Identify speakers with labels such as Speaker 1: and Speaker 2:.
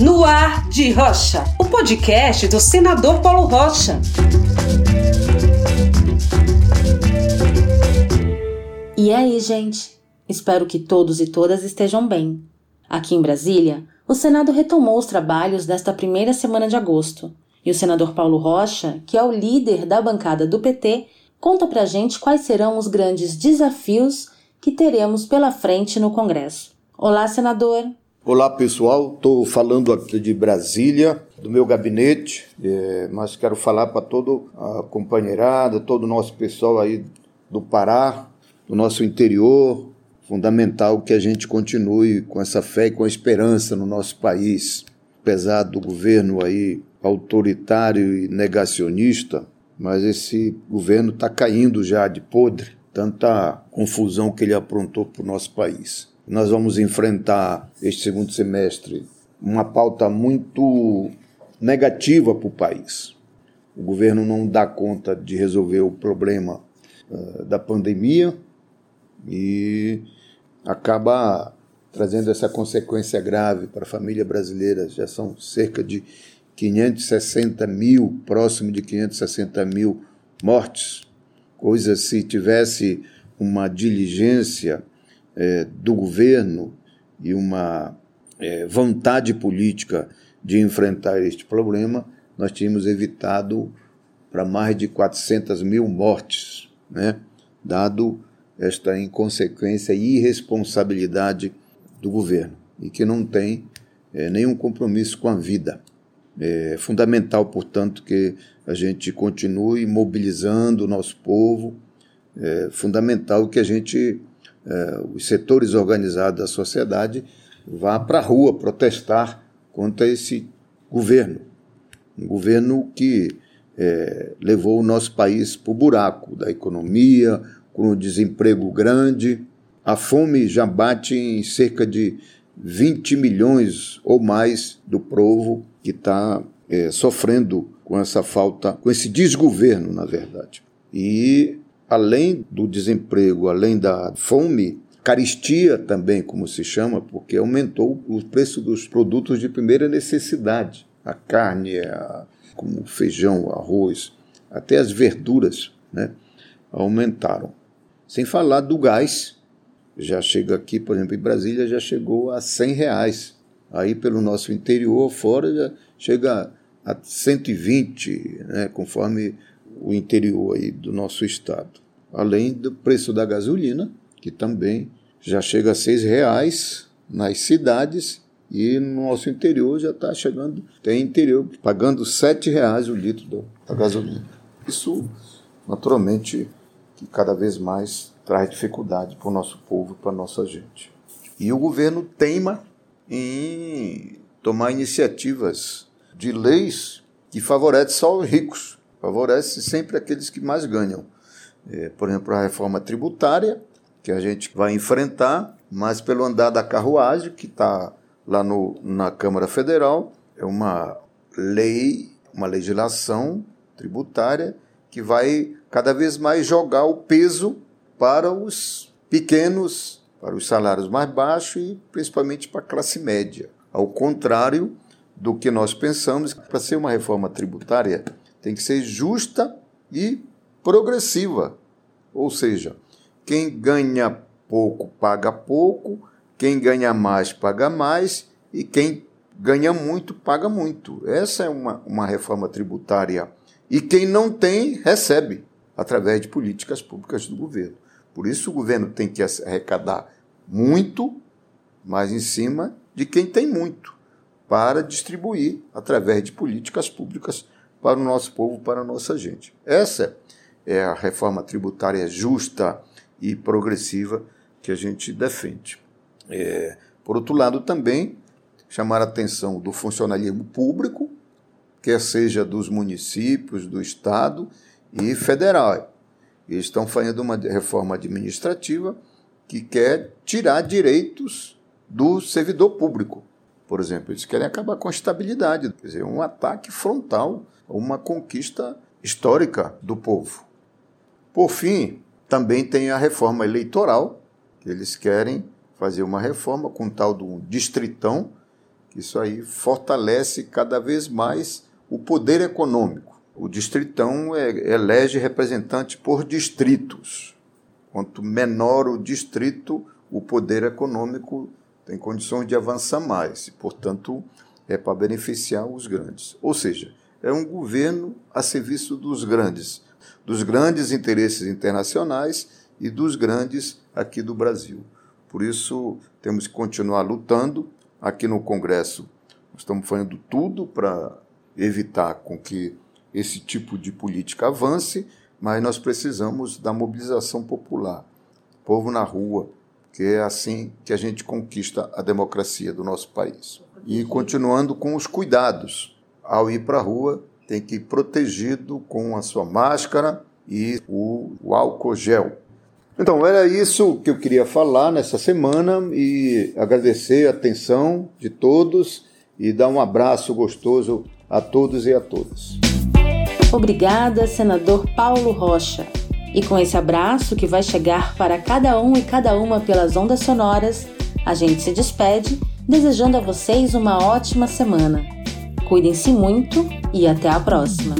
Speaker 1: No Ar de Rocha, o podcast do senador Paulo Rocha.
Speaker 2: E aí, gente? Espero que todos e todas estejam bem. Aqui em Brasília, o Senado retomou os trabalhos desta primeira semana de agosto. E o senador Paulo Rocha, que é o líder da bancada do PT, conta pra gente quais serão os grandes desafios que teremos pela frente no Congresso. Olá, senador.
Speaker 3: Olá pessoal, estou falando aqui de Brasília, do meu gabinete, é, mas quero falar para toda a companheirada, todo o nosso pessoal aí do Pará, do nosso interior. Fundamental que a gente continue com essa fé e com a esperança no nosso país. Apesar do governo aí autoritário e negacionista, mas esse governo está caindo já de podre, tanta confusão que ele aprontou para o nosso país. Nós vamos enfrentar este segundo semestre uma pauta muito negativa para o país. O governo não dá conta de resolver o problema uh, da pandemia e acaba trazendo essa consequência grave para a família brasileira. Já são cerca de 560 mil, próximo de 560 mil mortes. Coisa se tivesse uma diligência é, do governo e uma é, vontade política de enfrentar este problema, nós tínhamos evitado para mais de 400 mil mortes, né? dado esta inconsequência e irresponsabilidade do governo, e que não tem é, nenhum compromisso com a vida. É fundamental, portanto, que a gente continue mobilizando o nosso povo, é fundamental que a gente eh, os setores organizados da sociedade vá para a rua protestar contra esse governo. Um governo que eh, levou o nosso país para o buraco da economia, com o desemprego grande. A fome já bate em cerca de 20 milhões ou mais do povo que está eh, sofrendo com essa falta, com esse desgoverno, na verdade. E além do desemprego, além da fome, caristia também, como se chama, porque aumentou o preço dos produtos de primeira necessidade. A carne, a, como feijão, arroz, até as verduras né, aumentaram. Sem falar do gás, já chega aqui, por exemplo, em Brasília já chegou a 100 reais. Aí pelo nosso interior, fora, já chega a 120, né, conforme o interior aí do nosso estado além do preço da gasolina, que também já chega a seis reais nas cidades e no nosso interior já está chegando, tem interior pagando sete reais o litro da gasolina. Isso, naturalmente, que cada vez mais traz dificuldade para o nosso povo, para a nossa gente. E o governo teima em tomar iniciativas de leis que favorecem só os ricos, favorece sempre aqueles que mais ganham por exemplo, a reforma tributária, que a gente vai enfrentar, mas pelo andar da carruagem, que está lá no, na Câmara Federal, é uma lei, uma legislação tributária que vai cada vez mais jogar o peso para os pequenos, para os salários mais baixos e principalmente para a classe média. Ao contrário do que nós pensamos, para ser uma reforma tributária tem que ser justa e progressiva. Ou seja, quem ganha pouco paga pouco, quem ganha mais paga mais e quem ganha muito paga muito. Essa é uma, uma reforma tributária. E quem não tem, recebe através de políticas públicas do governo. Por isso, o governo tem que arrecadar muito, mas em cima de quem tem muito, para distribuir através de políticas públicas para o nosso povo, para a nossa gente. Essa é a reforma tributária justa e progressiva que a gente defende. É, por outro lado, também chamar a atenção do funcionalismo público, quer seja dos municípios, do Estado e federal. Eles estão fazendo uma reforma administrativa que quer tirar direitos do servidor público. Por exemplo, eles querem acabar com a estabilidade, quer dizer, um ataque frontal a uma conquista histórica do povo. Por fim, também tem a reforma eleitoral, que eles querem fazer uma reforma com tal do distritão, Isso aí fortalece cada vez mais o poder econômico. O distritão é, elege representante por distritos. Quanto menor o distrito, o poder econômico tem condições de avançar mais. E, portanto, é para beneficiar os grandes. Ou seja, é um governo a serviço dos grandes, dos grandes interesses internacionais e dos grandes aqui do Brasil. Por isso, temos que continuar lutando. Aqui no Congresso, estamos fazendo tudo para evitar com que esse tipo de política avance, mas nós precisamos da mobilização popular, povo na rua, que é assim que a gente conquista a democracia do nosso país. E continuando com os cuidados. Ao ir para a rua, tem que ir protegido com a sua máscara e o, o álcool gel. Então, era isso que eu queria falar nessa semana e agradecer a atenção de todos e dar um abraço gostoso a todos e a todas.
Speaker 2: Obrigada, senador Paulo Rocha. E com esse abraço que vai chegar para cada um e cada uma pelas ondas sonoras, a gente se despede, desejando a vocês uma ótima semana. Cuidem-se muito e até a próxima!